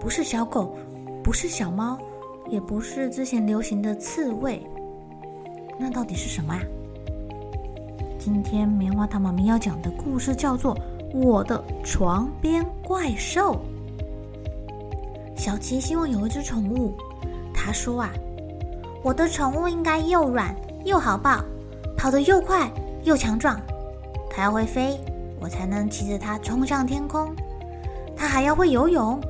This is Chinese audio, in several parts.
不是小狗，不是小猫，也不是之前流行的刺猬，那到底是什么啊？今天棉花糖妈咪要讲的故事叫做《我的床边怪兽》。小琪希望有一只宠物，他说啊，我的宠物应该又软又好抱，跑得又快又强壮。它要会飞，我才能骑着它冲向天空。它还要会游泳。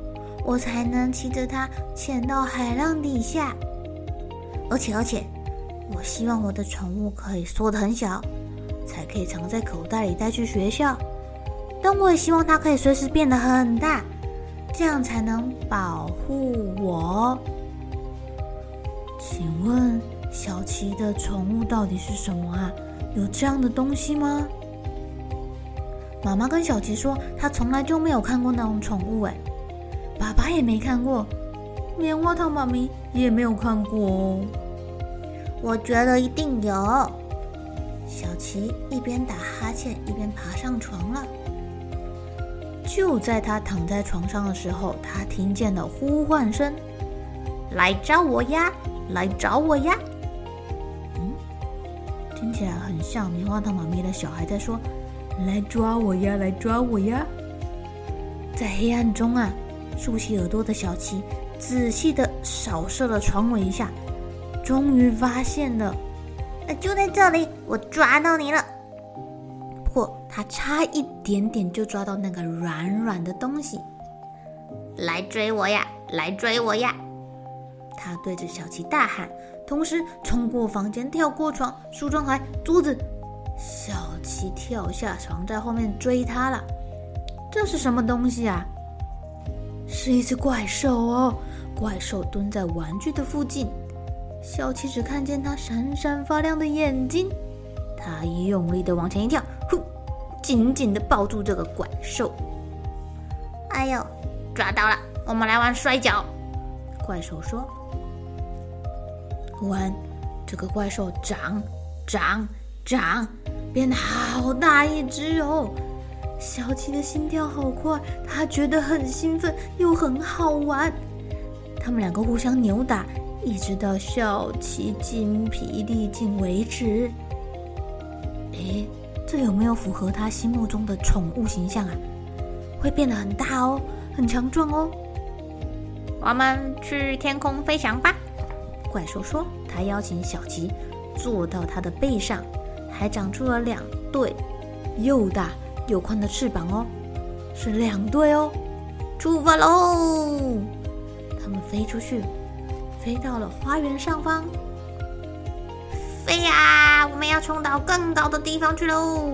我才能骑着它潜到海浪底下，而且而且，我希望我的宠物可以缩得很小，才可以藏在口袋里带去学校。但我也希望它可以随时变得很大，这样才能保护我。请问小琪的宠物到底是什么啊？有这样的东西吗？妈妈跟小琪说，她从来就没有看过那种宠物，哎。爸爸也没看过，棉花糖妈咪也没有看过哦。我觉得一定有。小琪一边打哈欠一边爬上床了。就在他躺在床上的时候，他听见了呼唤声：“来找我呀，来找我呀！”嗯，听起来很像棉花糖妈咪的小孩在说：“来抓我呀，来抓我呀！”在黑暗中啊。竖起耳朵的小琪仔细地扫射了床尾一下，终于发现了，就在这里，我抓到你了。不过他差一点点就抓到那个软软的东西，来追我呀，来追我呀！他对着小琪大喊，同时冲过房间，跳过床、梳妆台、桌子。小琪跳下床，在后面追他了。这是什么东西啊？是一只怪兽哦！怪兽蹲在玩具的附近，小七只看见它闪闪发亮的眼睛。他用力的往前一跳，呼，紧紧的抱住这个怪兽。哎呦，抓到了！我们来玩摔跤。怪兽说。突然，这个怪兽长长长，变得好大一只哦！小琪的心跳好快，他觉得很兴奋又很好玩。他们两个互相扭打，一直到小琪筋疲力尽为止。诶，这有没有符合他心目中的宠物形象啊？会变得很大哦，很强壮哦。我们去天空飞翔吧！怪兽说。他邀请小琪坐到他的背上，还长出了两对又大。有宽的翅膀哦，是两对哦，出发喽！它们飞出去，飞到了花园上方。飞呀，我们要冲到更高的地方去喽！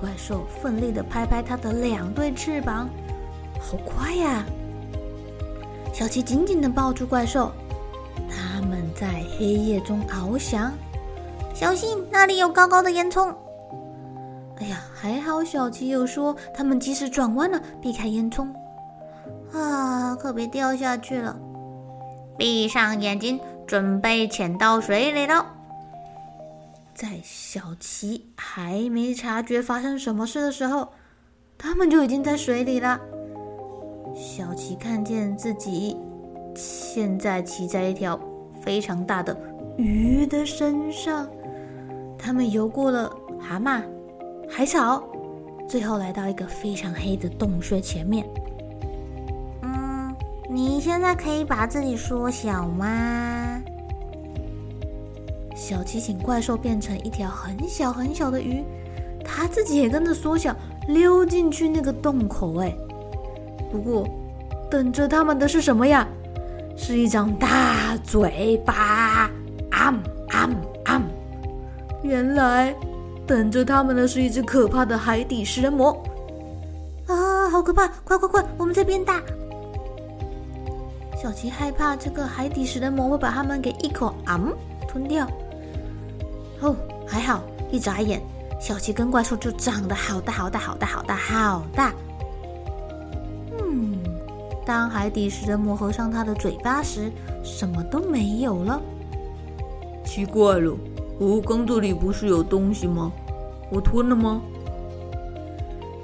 怪兽奋力地拍拍它的两对翅膀，好快呀！小琪紧紧地抱住怪兽，他们在黑夜中翱翔。小心，那里有高高的烟囱。哎呀，还好小琪有说，他们及时转弯了，避开烟囱。啊，可别掉下去了！闭上眼睛，准备潜到水里喽。在小琪还没察觉发生什么事的时候，他们就已经在水里了。小琪看见自己现在骑在一条非常大的鱼的身上，他们游过了蛤蟆。海草，最后来到一个非常黑的洞穴前面。嗯你现在可以把自己缩小吗？小七请怪兽变成一条很小很小的鱼，它自己也跟着缩小，溜进去那个洞口。哎，不过等着他们的是什么呀？是一张大嘴巴！啊啊啊！原来等着他们的是一只可怕的海底食人魔。啊，好可怕！快快快，我们这边大。小琪害怕这个海底食人魔会把他们给一口啊吞掉。哦，还好，一眨眼，小琪跟怪兽就长得好大好大好大好大好大。嗯，当海底食人魔合上他的嘴巴时，什么都没有了。奇怪了，哦，缸这里不是有东西吗？我吞了吗？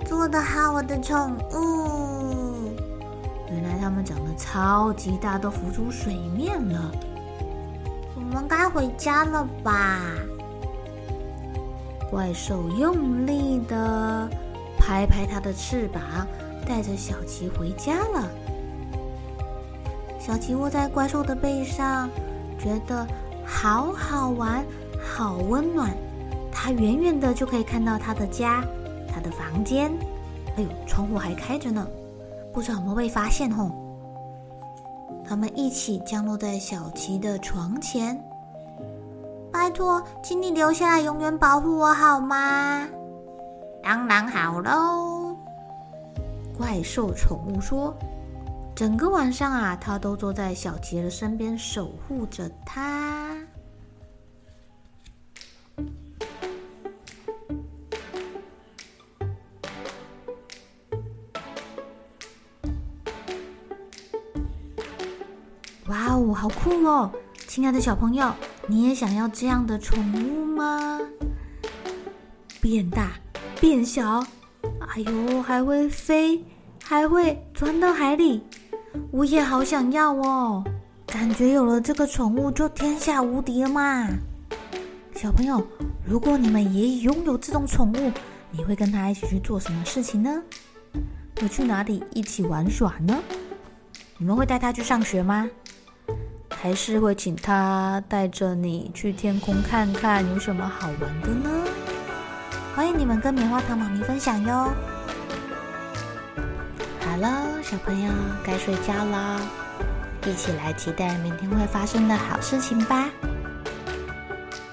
做得好，我的宠物。原来它们长得超级大，都浮出水面了。我们该回家了吧？怪兽用力的拍拍它的翅膀，带着小琪回家了。小琪窝在怪兽的背上，觉得好好玩，好温暖。它远远的就可以看到他的家，他的房间。哎呦，窗户还开着呢。不知道有没有被发现吼？他们一起降落在小琪的床前。拜托，请你留下来，永远保护我好吗？当然好喽。怪兽宠物说：“整个晚上啊，它都坐在小琪的身边，守护着他。”好酷哦！亲爱的小朋友，你也想要这样的宠物吗？变大、变小，哎呦，还会飞，还会钻到海里，我也好想要哦！感觉有了这个宠物就天下无敌了嘛！小朋友，如果你们也拥有这种宠物，你会跟他一起去做什么事情呢？会去哪里一起玩耍呢？你们会带他去上学吗？还是会请他带着你去天空看看有什么好玩的呢？欢迎你们跟棉花糖妈咪分享哟。好了，小朋友该睡觉啦，一起来期待明天会发生的好事情吧。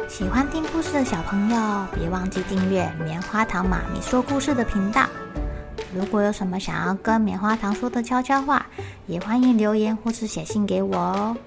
喜欢听故事的小朋友，别忘记订阅棉花糖妈咪说故事的频道。如果有什么想要跟棉花糖说的悄悄话，也欢迎留言或是写信给我哦。